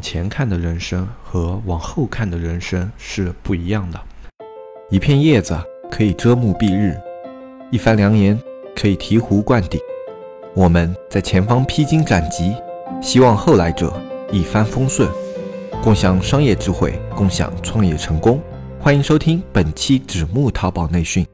前看的人生和往后看的人生是不一样的。一片叶子可以遮目蔽日，一番良言可以醍醐灌顶。我们在前方披荆斩棘，希望后来者一帆风顺，共享商业智慧，共享创业成功。欢迎收听本期纸木淘宝内训。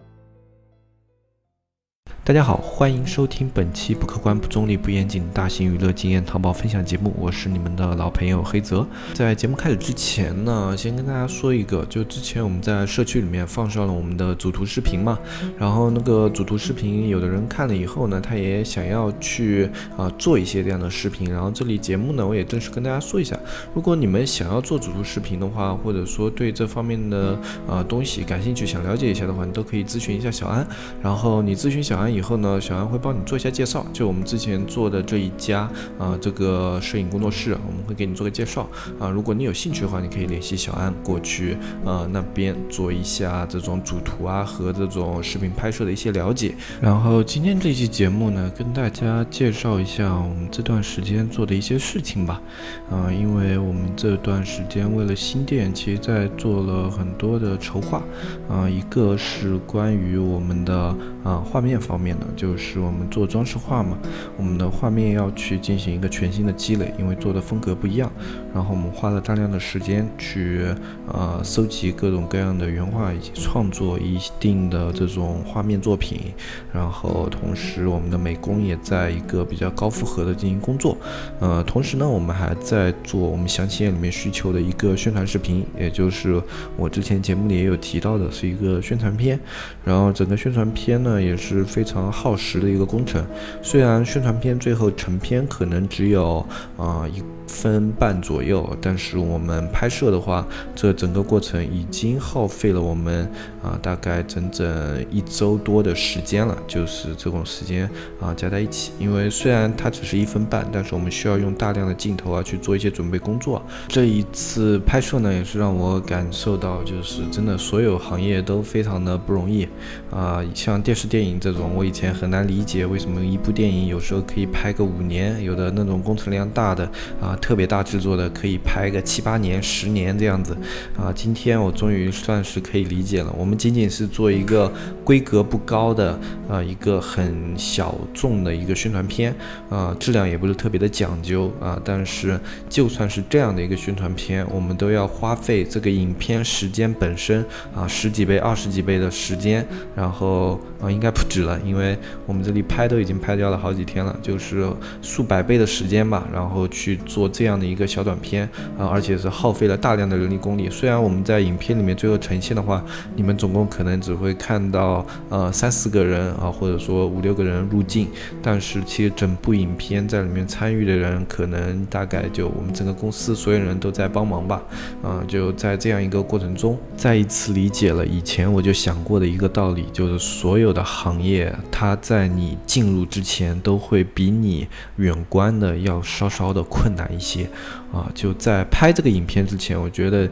大家好，欢迎收听本期不客观、不中立、不严谨大型娱乐经验淘宝分享节目，我是你们的老朋友黑泽。在节目开始之前呢，先跟大家说一个，就之前我们在社区里面放上了我们的主图视频嘛，然后那个主图视频，有的人看了以后呢，他也想要去啊做一些这样的视频，然后这里节目呢，我也正式跟大家说一下，如果你们想要做主图视频的话，或者说对这方面的啊东西感兴趣，想了解一下的话，你都可以咨询一下小安，然后你咨询小安。以后呢，小安会帮你做一下介绍。就我们之前做的这一家啊，这个摄影工作室，我们会给你做个介绍啊。如果你有兴趣的话，你可以联系小安过去啊那边做一下这种主图啊和这种视频拍摄的一些了解。然后今天这期节目呢，跟大家介绍一下我们这段时间做的一些事情吧。啊，因为我们这段时间为了新店，其实在做了很多的筹划啊。一个是关于我们的啊画面方面。面呢，就是我们做装饰画嘛，我们的画面要去进行一个全新的积累，因为做的风格不一样。然后我们花了大量的时间去呃搜集各种各样的原画，以及创作一定的这种画面作品。然后同时我们的美工也在一个比较高负荷的进行工作。呃，同时呢，我们还在做我们详情页里面需求的一个宣传视频，也就是我之前节目里也有提到的，是一个宣传片。然后整个宣传片呢也是非常。非常耗时的一个工程，虽然宣传片最后成片可能只有啊一。分半左右，但是我们拍摄的话，这整个过程已经耗费了我们啊大概整整一周多的时间了，就是这种时间啊加在一起。因为虽然它只是一分半，但是我们需要用大量的镜头啊去做一些准备工作。这一次拍摄呢，也是让我感受到，就是真的所有行业都非常的不容易啊。像电视电影这种，我以前很难理解为什么一部电影有时候可以拍个五年，有的那种工程量大的啊。特别大制作的可以拍个七八年、十年这样子啊！今天我终于算是可以理解了。我们仅仅是做一个规格不高的啊，一个很小众的一个宣传片啊，质量也不是特别的讲究啊。但是就算是这样的一个宣传片，我们都要花费这个影片时间本身啊十几倍、二十几倍的时间，然后啊应该不止了，因为我们这里拍都已经拍掉了好几天了，就是数百倍的时间吧，然后去做。这样的一个小短片啊，而且是耗费了大量的人力功力。虽然我们在影片里面最后呈现的话，你们总共可能只会看到呃三四个人啊，或者说五六个人入镜，但是其实整部影片在里面参与的人，可能大概就我们整个公司所有人都在帮忙吧。啊，就在这样一个过程中，再一次理解了以前我就想过的一个道理，就是所有的行业，它在你进入之前，都会比你远观的要稍稍的困难。一些啊，就在拍这个影片之前，我觉得。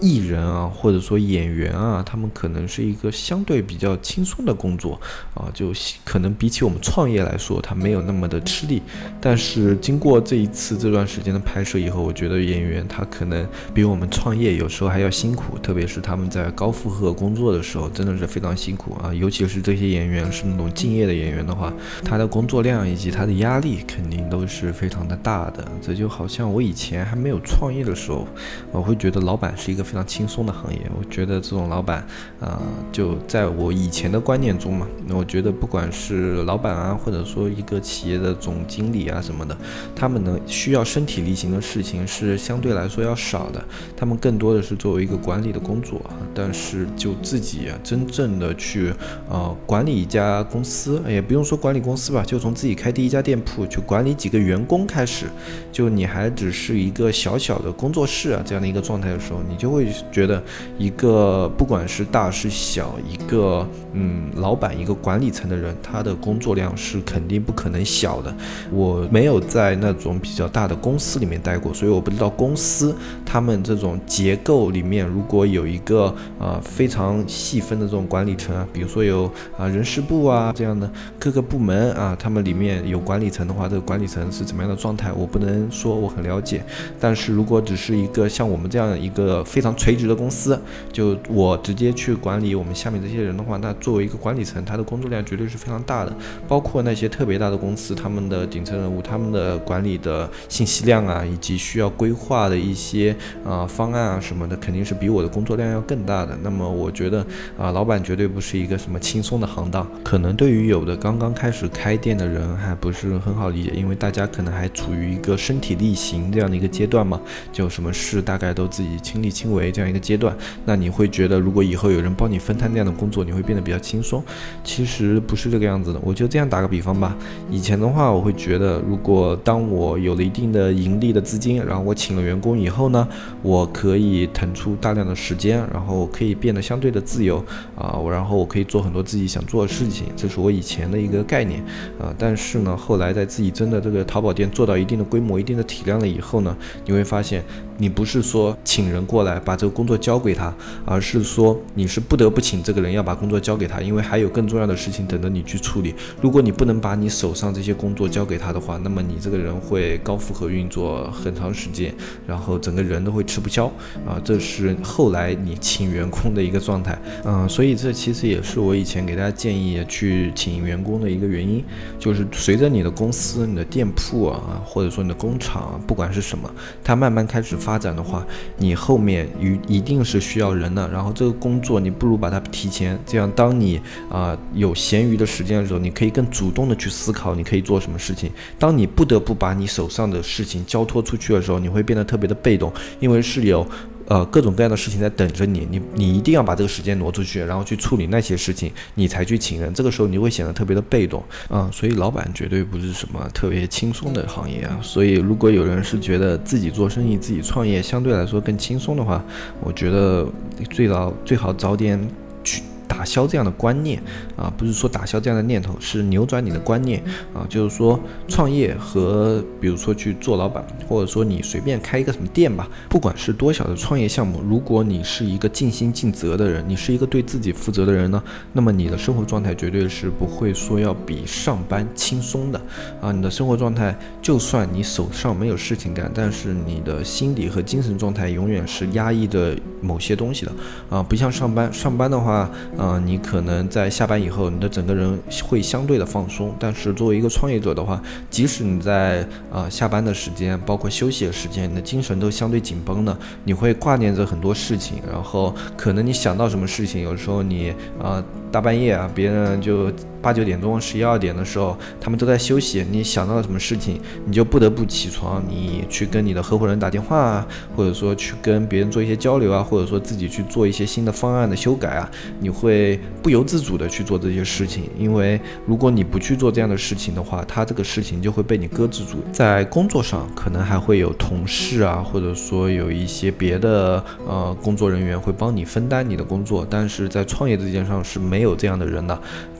艺人啊，或者说演员啊，他们可能是一个相对比较轻松的工作啊，就可能比起我们创业来说，他没有那么的吃力。但是经过这一次这段时间的拍摄以后，我觉得演员他可能比我们创业有时候还要辛苦，特别是他们在高负荷工作的时候，真的是非常辛苦啊。尤其是这些演员是那种敬业的演员的话，他的工作量以及他的压力肯定都是非常的大的。这就好像我以前还没有创业的时候，我会觉得老板是一个。非常轻松的行业，我觉得这种老板，啊，就在我以前的观念中嘛，那我觉得不管是老板啊，或者说一个企业的总经理啊什么的，他们呢需要身体力行的事情是相对来说要少的，他们更多的是作为一个管理的工作。但是就自己啊，真正的去呃管理一家公司，也不用说管理公司吧，就从自己开第一家店铺去管理几个员工开始，就你还只是一个小小的工作室啊这样的一个状态的时候，你就会。会觉得一个不管是大是小，一个嗯老板一个管理层的人，他的工作量是肯定不可能小的。我没有在那种比较大的公司里面待过，所以我不知道公司他们这种结构里面如果有一个啊非常细分的这种管理层啊，比如说有啊人事部啊这样的各个部门啊，他们里面有管理层的话，这个管理层是怎么样的状态，我不能说我很了解。但是如果只是一个像我们这样一个非常垂直的公司，就我直接去管理我们下面这些人的话，那作为一个管理层，他的工作量绝对是非常大的。包括那些特别大的公司，他们的顶层人物，他们的管理的信息量啊，以及需要规划的一些啊方案啊什么的，肯定是比我的工作量要更大的。那么我觉得啊，老板绝对不是一个什么轻松的行当，可能对于有的刚刚开始开店的人还不是很好理解，因为大家可能还处于一个身体力行这样的一个阶段嘛，就什么事大概都自己亲力亲为为这样一个阶段。那你会觉得，如果以后有人帮你分摊这样的工作，你会变得比较轻松？其实不是这个样子的。我就这样打个比方吧，以前的话，我会觉得，如果当我有了一定的盈利的资金，然后我请了员工以后呢，我可以腾出大量的时间，然后可以变得相对的自由啊，我然后我可以做很多自己想做的事情，这是我以前的一个概念啊。但是呢，后来在自己真的这个淘宝店做到一定的规模、一定的体量了以后呢，你会发现。你不是说请人过来把这个工作交给他，而是说你是不得不请这个人要把工作交给他，因为还有更重要的事情等着你去处理。如果你不能把你手上这些工作交给他的话，那么你这个人会高负荷运作很长时间，然后整个人都会吃不消啊。这是后来你请员工的一个状态，嗯，所以这其实也是我以前给大家建议去请员工的一个原因，就是随着你的公司、你的店铺啊，或者说你的工厂，不管是什么，它慢慢开始。发展的话，你后面一一定是需要人的。然后这个工作你不如把它提前，这样当你啊有闲余的时间的时候，你可以更主动的去思考你可以做什么事情。当你不得不把你手上的事情交托出去的时候，你会变得特别的被动，因为是有。呃，各种各样的事情在等着你，你你一定要把这个时间挪出去，然后去处理那些事情，你才去请人。这个时候你会显得特别的被动嗯，所以老板绝对不是什么特别轻松的行业啊。所以如果有人是觉得自己做生意、自己创业相对来说更轻松的话，我觉得最早最好早点。打消这样的观念啊，不是说打消这样的念头，是扭转你的观念啊。就是说，创业和比如说去做老板，或者说你随便开一个什么店吧，不管是多小的创业项目，如果你是一个尽心尽责的人，你是一个对自己负责的人呢，那么你的生活状态绝对是不会说要比上班轻松的啊。你的生活状态，就算你手上没有事情干，但是你的心理和精神状态永远是压抑着某些东西的啊。不像上班，上班的话。啊，你可能在下班以后，你的整个人会相对的放松。但是作为一个创业者的话，即使你在啊下班的时间，包括休息的时间，你的精神都相对紧绷的。你会挂念着很多事情，然后可能你想到什么事情，有时候你啊大半夜啊，别人就。八九点钟、十一二点的时候，他们都在休息。你想到了什么事情，你就不得不起床，你去跟你的合伙人打电话啊，或者说去跟别人做一些交流啊，或者说自己去做一些新的方案的修改啊，你会不由自主的去做这些事情。因为如果你不去做这样的事情的话，他这个事情就会被你搁置住。在工作上，可能还会有同事啊，或者说有一些别的呃工作人员会帮你分担你的工作，但是在创业这件上是没有这样的人的。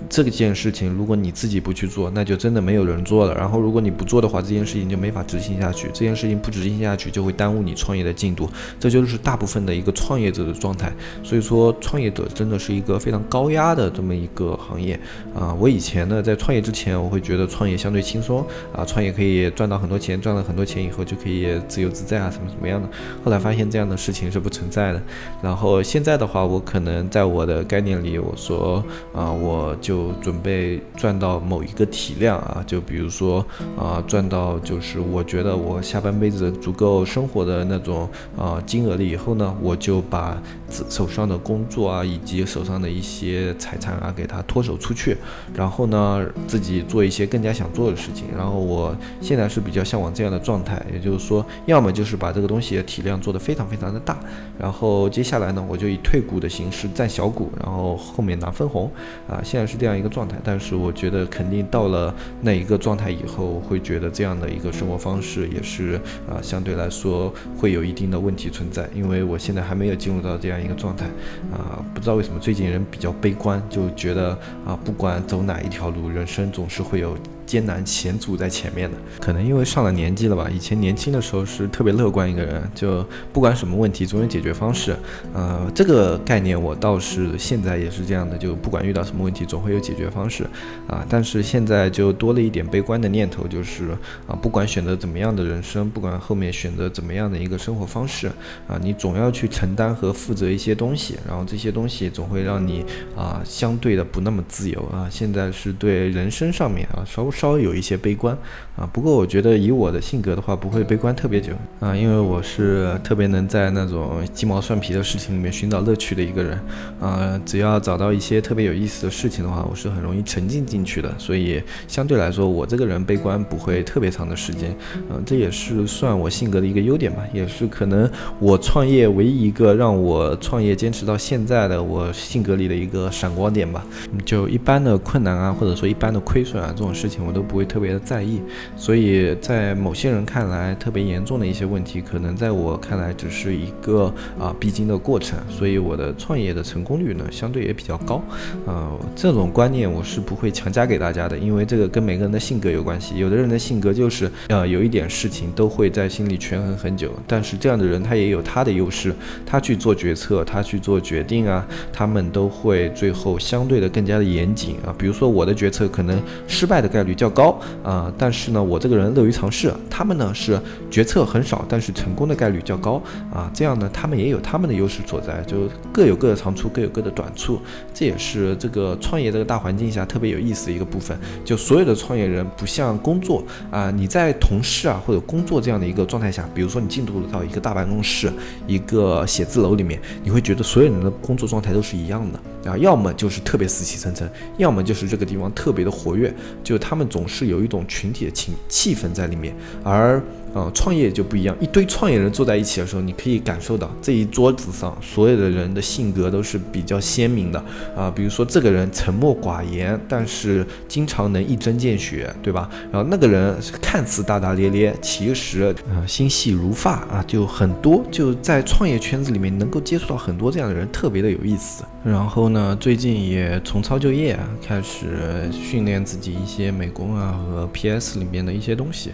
这个件事情，如果你自己不去做，那就真的没有人做了。然后，如果你不做的话，这件事情就没法执行下去。这件事情不执行下去，就会耽误你创业的进度。这就是大部分的一个创业者的状态。所以说，创业者真的是一个非常高压的这么一个行业啊。我以前呢，在创业之前，我会觉得创业相对轻松啊，创业可以赚到很多钱，赚了很多钱以后就可以自由自在啊，什么什么样的。后来发现这样的事情是不存在的。然后现在的话，我可能在我的概念里，我说啊，我就。准准备赚到某一个体量啊，就比如说啊，赚到就是我觉得我下半辈子足够生活的那种啊金额了以后呢，我就把手上的工作啊以及手上的一些财产啊给它脱手出去，然后呢自己做一些更加想做的事情。然后我现在是比较向往这样的状态，也就是说，要么就是把这个东西体量做得非常非常的大，然后接下来呢，我就以退股的形式占小股，然后后面拿分红啊，现在是这样。一个状。但是我觉得肯定到了那一个状态以后，会觉得这样的一个生活方式也是啊，相对来说会有一定的问题存在，因为我现在还没有进入到这样一个状态啊，不知道为什么最近人比较悲观，就觉得啊，不管走哪一条路，人生总是会有。艰难险阻在前面的，可能因为上了年纪了吧。以前年轻的时候是特别乐观一个人，就不管什么问题总有解决方式。呃，这个概念我倒是现在也是这样的，就不管遇到什么问题总会有解决方式啊。但是现在就多了一点悲观的念头，就是啊，不管选择怎么样的人生，不管后面选择怎么样的一个生活方式啊，你总要去承担和负责一些东西，然后这些东西总会让你啊相对的不那么自由啊。现在是对人生上面啊稍微。稍微有一些悲观啊，不过我觉得以我的性格的话，不会悲观特别久啊，因为我是特别能在那种鸡毛蒜皮的事情里面寻找乐趣的一个人啊，只要找到一些特别有意思的事情的话，我是很容易沉浸进去的，所以相对来说，我这个人悲观不会特别长的时间，嗯，这也是算我性格的一个优点吧，也是可能我创业唯一一个让我创业坚持到现在的我性格里的一个闪光点吧，就一般的困难啊，或者说一般的亏损啊这种事情。我都不会特别的在意，所以在某些人看来特别严重的一些问题，可能在我看来只是一个啊必经的过程。所以我的创业的成功率呢，相对也比较高。呃，这种观念我是不会强加给大家的，因为这个跟每个人的性格有关系。有的人的性格就是呃有一点事情都会在心里权衡很久，但是这样的人他也有他的优势，他去做决策，他去做决定啊，他们都会最后相对的更加的严谨啊。比如说我的决策可能失败的概率。较高啊，但是呢，我这个人乐于尝试。他们呢是决策很少，但是成功的概率较高啊。这样呢，他们也有他们的优势所在，就各有各的长处，各有各的短处。这也是这个创业这个大环境下特别有意思的一个部分。就所有的创业人不像工作啊，你在同事啊或者工作这样的一个状态下，比如说你进入到一个大办公室、一个写字楼里面，你会觉得所有人的工作状态都是一样的啊，要么就是特别死气沉沉，要么就是这个地方特别的活跃，就他们。总是有一种群体的情气氛在里面，而。啊，创业就不一样，一堆创业人坐在一起的时候，你可以感受到这一桌子上所有的人的性格都是比较鲜明的啊。比如说这个人沉默寡言，但是经常能一针见血，对吧？然后那个人看似大大咧咧，其实啊心细如发啊，就很多就在创业圈子里面能够接触到很多这样的人，特别的有意思。然后呢，最近也重操旧业，开始训练自己一些美工啊和 PS 里面的一些东西。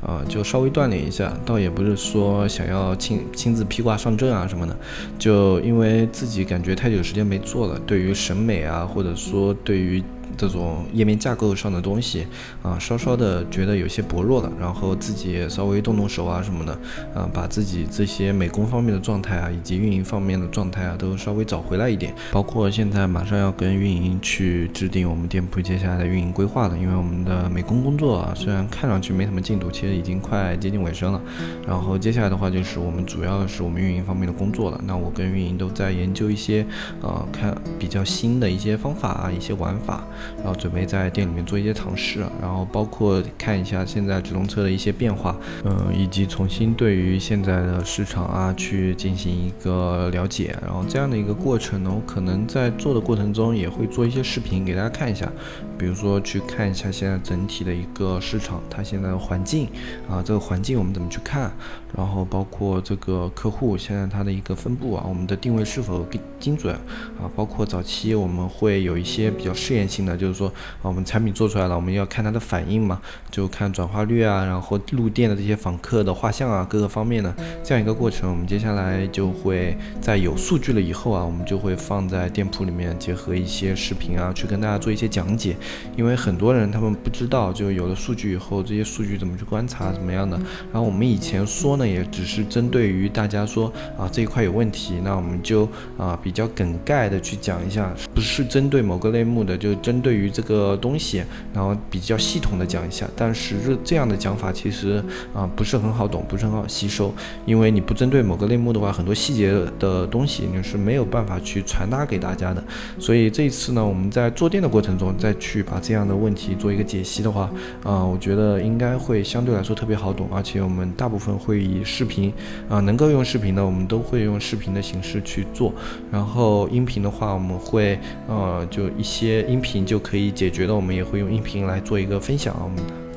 啊，就稍微锻炼一下，倒也不是说想要亲亲自披挂上阵啊什么的，就因为自己感觉太久时间没做了，对于审美啊，或者说对于。这种页面架构上的东西啊，稍稍的觉得有些薄弱了，然后自己也稍微动动手啊什么的，啊，把自己这些美工方面的状态啊，以及运营方面的状态啊，都稍微找回来一点。包括现在马上要跟运营去制定我们店铺接下来的运营规划了，因为我们的美工工作啊，虽然看上去没什么进度，其实已经快接近尾声了。然后接下来的话就是我们主要是我们运营方面的工作了。那我跟运营都在研究一些，呃，看比较新的一些方法啊，一些玩法。然后准备在店里面做一些尝试，然后包括看一下现在直通车的一些变化，嗯，以及重新对于现在的市场啊去进行一个了解。然后这样的一个过程呢，我可能在做的过程中也会做一些视频给大家看一下，比如说去看一下现在整体的一个市场，它现在的环境啊，这个环境我们怎么去看？然后包括这个客户现在它的一个分布啊，我们的定位是否更精准啊？包括早期我们会有一些比较试验性的。就是说啊，我们产品做出来了，我们要看它的反应嘛，就看转化率啊，然后入店的这些访客的画像啊，各个方面的这样一个过程。我们接下来就会在有数据了以后啊，我们就会放在店铺里面，结合一些视频啊，去跟大家做一些讲解。因为很多人他们不知道，就有了数据以后，这些数据怎么去观察，怎么样的。然后我们以前说呢，也只是针对于大家说啊这一块有问题，那我们就啊比较梗概的去讲一下，不是针对某个类目的，就针对。对于这个东西，然后比较系统的讲一下，但是这这样的讲法其实啊不是很好懂，不是很好吸收，因为你不针对某个类目的话，很多细节的东西你是没有办法去传达给大家的。所以这一次呢，我们在做店的过程中再去把这样的问题做一个解析的话，啊，我觉得应该会相对来说特别好懂，而且我们大部分会以视频啊能够用视频的，我们都会用视频的形式去做，然后音频的话，我们会呃就一些音频就。就可以解决的，我们也会用音频来做一个分享。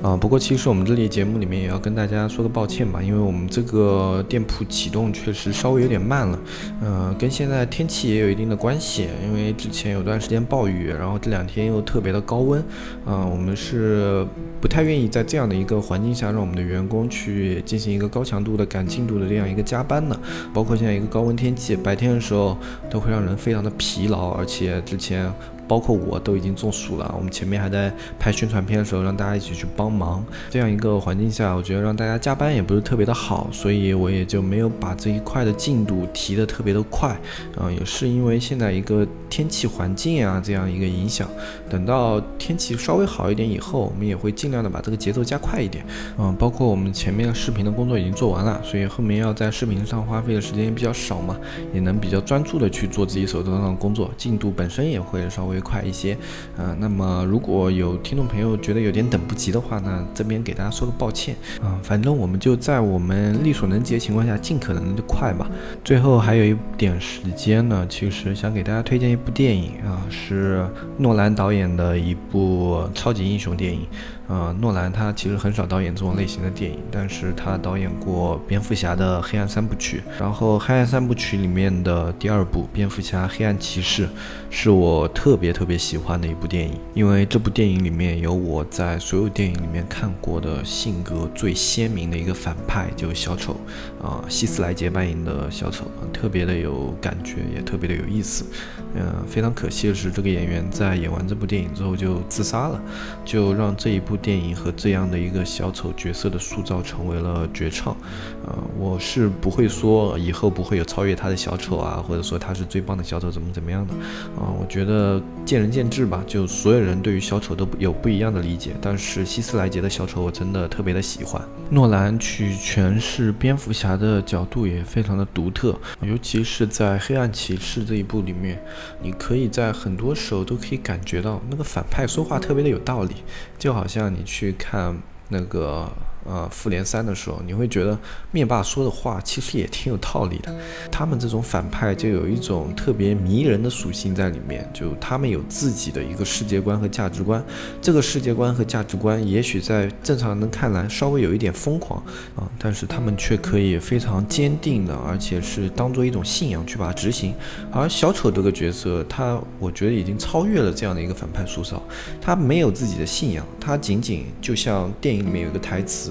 啊，不过其实我们这里节目里面也要跟大家说个抱歉吧，因为我们这个店铺启动确实稍微有点慢了，呃，跟现在天气也有一定的关系，因为之前有段时间暴雨，然后这两天又特别的高温，啊，我们是不太愿意在这样的一个环境下让我们的员工去进行一个高强度的赶进度的这样一个加班的，包括现在一个高温天气，白天的时候都会让人非常的疲劳，而且之前。包括我都已经中暑了。我们前面还在拍宣传片的时候，让大家一起去帮忙。这样一个环境下，我觉得让大家加班也不是特别的好，所以我也就没有把这一块的进度提得特别的快。啊，也是因为现在一个天气环境啊这样一个影响。等到天气稍微好一点以后，我们也会尽量的把这个节奏加快一点。嗯，包括我们前面视频的工作已经做完了，所以后面要在视频上花费的时间也比较少嘛，也能比较专注的去做自己手头上的工作，进度本身也会稍微。快一些，啊，那么如果有听众朋友觉得有点等不及的话呢，这边给大家说个抱歉啊，反正我们就在我们力所能及的情况下，尽可能的快吧。最后还有一点时间呢，其实想给大家推荐一部电影啊，是诺兰导演的一部超级英雄电影。呃，诺兰他其实很少导演这种类型的电影，但是他导演过蝙蝠侠的黑暗三部曲，然后黑暗三部曲里面的第二部蝙蝠侠黑暗骑士，是我特别特别喜欢的一部电影，因为这部电影里面有我在所有电影里面看过的性格最鲜明的一个反派，就是小丑，啊，希斯莱杰扮演的小丑，特别的有感觉，也特别的有意思。嗯，非常可惜的是，这个演员在演完这部电影之后就自杀了，就让这一部。部电影和这样的一个小丑角色的塑造成为了绝唱，呃，我是不会说以后不会有超越他的小丑啊，或者说他是最棒的小丑怎么怎么样的，啊，我觉得见仁见智吧，就所有人对于小丑都有不一样的理解，但是希斯莱杰的小丑我真的特别的喜欢，诺兰去诠释蝙蝠侠的角度也非常的独特，尤其是在黑暗骑士这一部里面，你可以在很多时候都可以感觉到那个反派说话特别的有道理，就好像。让你去看那个。呃，复联三的时候，你会觉得灭霸说的话其实也挺有道理的。他们这种反派就有一种特别迷人的属性在里面，就他们有自己的一个世界观和价值观。这个世界观和价值观，也许在正常人看来稍微有一点疯狂啊，但是他们却可以非常坚定的，而且是当做一种信仰去把它执行。而小丑这个角色，他我觉得已经超越了这样的一个反派塑造。他没有自己的信仰，他仅仅就像电影里面有一个台词。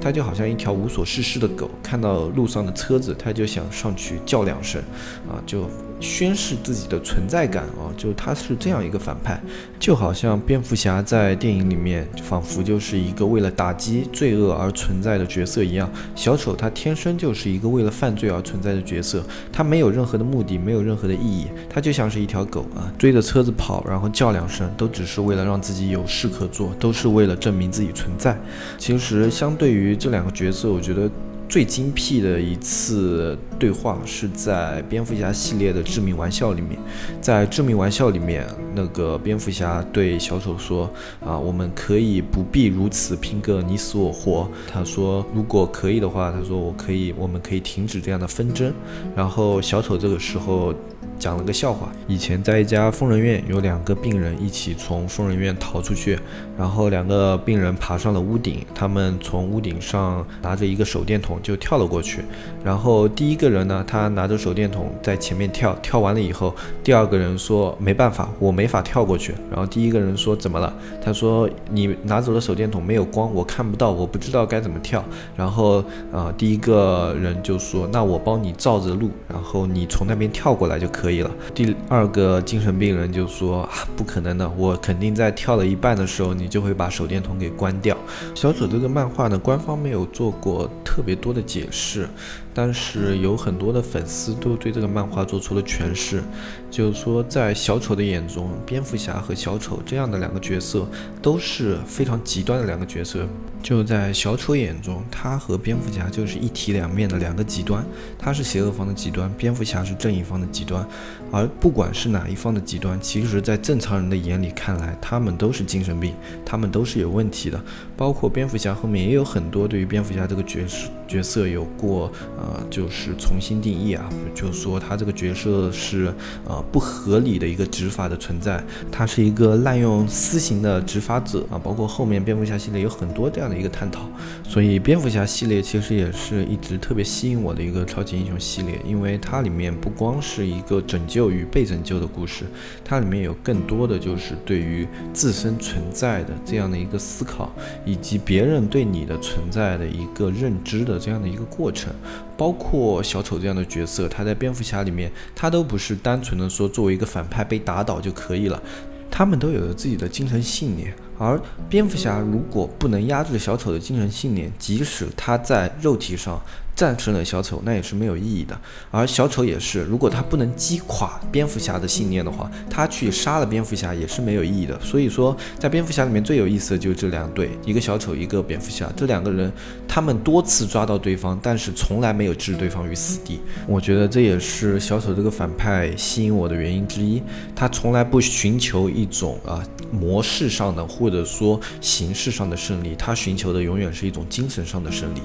他就好像一条无所事事的狗，看到路上的车子，他就想上去叫两声，啊，就。宣示自己的存在感啊，就他是这样一个反派，就好像蝙蝠侠在电影里面仿佛就是一个为了打击罪恶而存在的角色一样。小丑他天生就是一个为了犯罪而存在的角色，他没有任何的目的，没有任何的意义，他就像是一条狗啊，追着车子跑，然后叫两声，都只是为了让自己有事可做，都是为了证明自己存在。其实相对于这两个角色，我觉得。最精辟的一次对话是在蝙蝠侠系列的致命玩笑里面，在致命玩笑里面，那个蝙蝠侠对小丑说：“啊，我们可以不必如此拼个你死我活。”他说：“如果可以的话，他说我可以，我们可以停止这样的纷争。”然后小丑这个时候。讲了个笑话，以前在一家疯人院，有两个病人一起从疯人院逃出去，然后两个病人爬上了屋顶，他们从屋顶上拿着一个手电筒就跳了过去，然后第一个人呢，他拿着手电筒在前面跳，跳完了以后，第二个人说没办法，我没法跳过去，然后第一个人说怎么了？他说你拿走了手电筒没有光，我看不到，我不知道该怎么跳，然后啊，第一个人就说那我帮你照着路，然后你从那边跳过来就可以。可以了。第二个精神病人就说：“，不可能的，我肯定在跳了一半的时候，你就会把手电筒给关掉。”小丑这个漫画呢，官方没有做过特别多的解释，但是有很多的粉丝都对这个漫画做出了诠释，就是说，在小丑的眼中，蝙蝠侠和小丑这样的两个角色都是非常极端的两个角色。就在小丑眼中，他和蝙蝠侠就是一体两面的两个极端，他是邪恶方的极端，蝙蝠侠是正义方的极端。而不管是哪一方的极端，其实，在正常人的眼里看来，他们都是精神病，他们都是有问题的。包括蝙蝠侠后面也有很多对于蝙蝠侠这个角色角色有过呃，就是重新定义啊，就说他这个角色是呃不合理的一个执法的存在，他是一个滥用私刑的执法者啊。包括后面蝙蝠侠系列有很多这样的一个探讨，所以蝙蝠侠系列其实也是一直特别吸引我的一个超级英雄系列，因为它里面不光是一个拯救。与被拯救的故事，它里面有更多的就是对于自身存在的这样的一个思考，以及别人对你的存在的一个认知的这样的一个过程。包括小丑这样的角色，他在蝙蝠侠里面，他都不是单纯的说作为一个反派被打倒就可以了，他们都有着自己的精神信念。而蝙蝠侠如果不能压制小丑的精神信念，即使他在肉体上。战胜了小丑，那也是没有意义的。而小丑也是，如果他不能击垮蝙蝠侠的信念的话，他去杀了蝙蝠侠也是没有意义的。所以说，在蝙蝠侠里面最有意思的就是这两对，一个小丑，一个蝙蝠侠。这两个人，他们多次抓到对方，但是从来没有置对方于死地。我觉得这也是小丑这个反派吸引我的原因之一。他从来不寻求一种啊模式上的或者说形式上的胜利，他寻求的永远是一种精神上的胜利。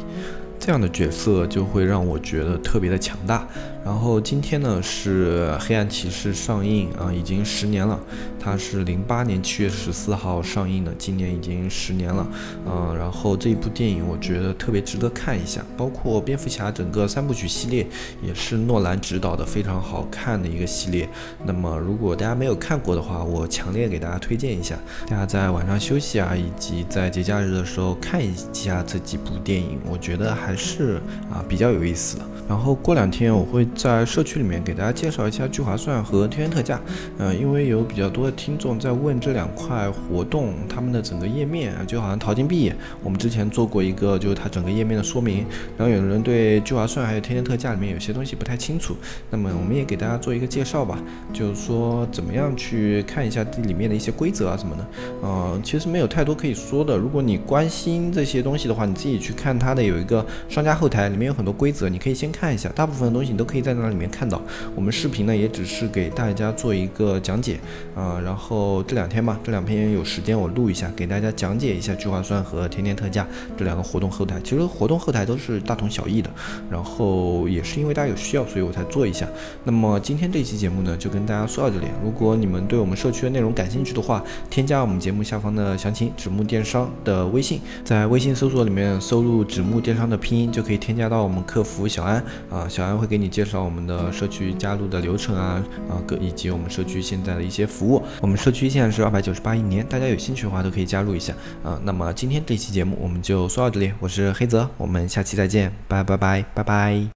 这样的角色就会让我觉得特别的强大。然后今天呢是《黑暗骑士》上映啊，已经十年了。它是零八年七月十四号上映的，今年已经十年了。嗯，然后这一部电影我觉得特别值得看一下。包括蝙蝠侠整个三部曲系列也是诺兰执导的，非常好看的一个系列。那么如果大家没有看过的话，我强烈给大家推荐一下。大家在晚上休息啊，以及在节假日的时候看一下这几部电影，我觉得还是啊比较有意思的。然后过两天我会在社区里面给大家介绍一下聚划算和天元特价，呃，因为有比较多的听众在问这两块活动他们的整个页面，就好像淘金币，我们之前做过一个就是它整个页面的说明，然后有的人对聚划算还有天元特价里面有些东西不太清楚，那么我们也给大家做一个介绍吧，就是说怎么样去看一下这里面的一些规则啊什么的，呃，其实没有太多可以说的，如果你关心这些东西的话，你自己去看它的有一个商家后台，里面有很多规则，你可以先。看一下，大部分的东西你都可以在那里面看到。我们视频呢，也只是给大家做一个讲解啊。然后这两天吧，这两天有时间我录一下，给大家讲解一下聚划算和天天特价这两个活动后台。其实活动后台都是大同小异的。然后也是因为大家有需要，所以我才做一下。那么今天这期节目呢，就跟大家说到这里。如果你们对我们社区的内容感兴趣的话，添加我们节目下方的详情“指木电商”的微信，在微信搜索里面搜入“指木电商”的拼音，就可以添加到我们客服小安。啊，小安会给你介绍我们的社区加入的流程啊，啊，各以及我们社区现在的一些服务。我们社区现在是二百九十八一年，大家有兴趣的话都可以加入一下啊。那么今天这期节目我们就说到这里，我是黑泽，我们下期再见，拜拜拜拜拜。